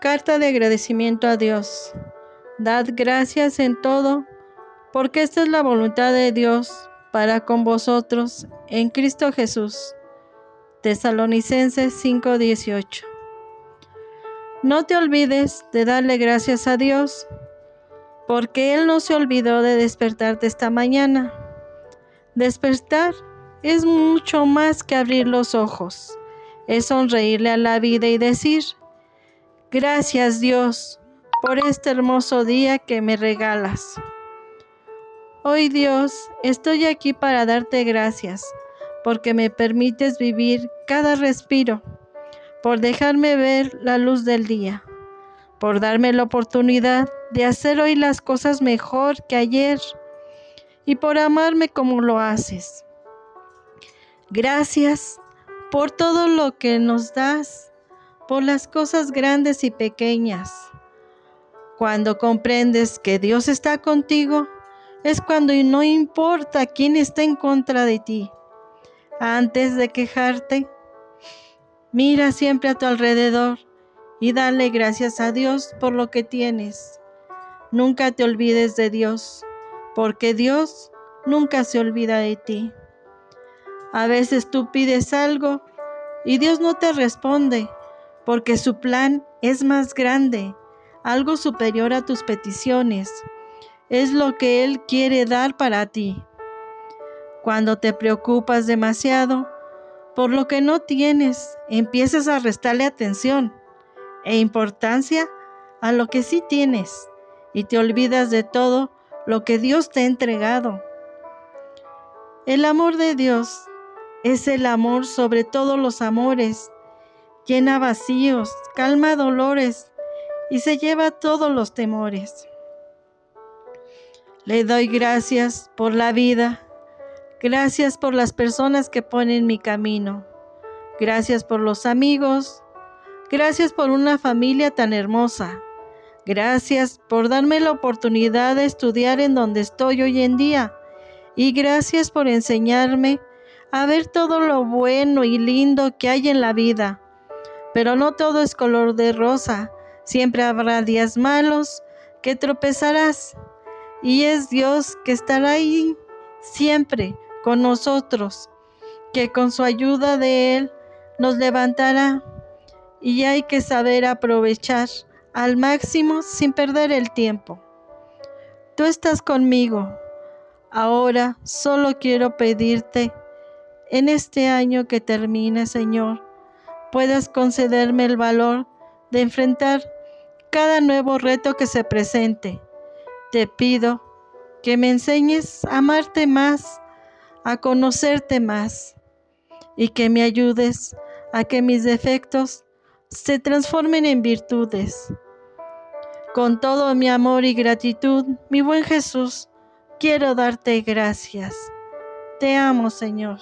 Carta de agradecimiento a Dios. Dad gracias en todo, porque esta es la voluntad de Dios para con vosotros en Cristo Jesús. Tesalonicenses 5:18. No te olvides de darle gracias a Dios, porque Él no se olvidó de despertarte esta mañana. Despertar es mucho más que abrir los ojos, es sonreírle a la vida y decir, Gracias Dios por este hermoso día que me regalas. Hoy Dios, estoy aquí para darte gracias porque me permites vivir cada respiro, por dejarme ver la luz del día, por darme la oportunidad de hacer hoy las cosas mejor que ayer y por amarme como lo haces. Gracias por todo lo que nos das por las cosas grandes y pequeñas. Cuando comprendes que Dios está contigo, es cuando no importa quién está en contra de ti. Antes de quejarte, mira siempre a tu alrededor y dale gracias a Dios por lo que tienes. Nunca te olvides de Dios, porque Dios nunca se olvida de ti. A veces tú pides algo y Dios no te responde porque su plan es más grande, algo superior a tus peticiones. Es lo que Él quiere dar para ti. Cuando te preocupas demasiado por lo que no tienes, empiezas a restarle atención e importancia a lo que sí tienes y te olvidas de todo lo que Dios te ha entregado. El amor de Dios es el amor sobre todos los amores llena vacíos, calma dolores y se lleva todos los temores. Le doy gracias por la vida, gracias por las personas que ponen mi camino, gracias por los amigos, gracias por una familia tan hermosa, gracias por darme la oportunidad de estudiar en donde estoy hoy en día y gracias por enseñarme a ver todo lo bueno y lindo que hay en la vida pero no todo es color de rosa. Siempre habrá días malos que tropezarás. Y es Dios que estará ahí siempre con nosotros, que con su ayuda de Él nos levantará. Y hay que saber aprovechar al máximo sin perder el tiempo. Tú estás conmigo. Ahora solo quiero pedirte en este año que termine, Señor, puedas concederme el valor de enfrentar cada nuevo reto que se presente. Te pido que me enseñes a amarte más, a conocerte más y que me ayudes a que mis defectos se transformen en virtudes. Con todo mi amor y gratitud, mi buen Jesús, quiero darte gracias. Te amo, Señor.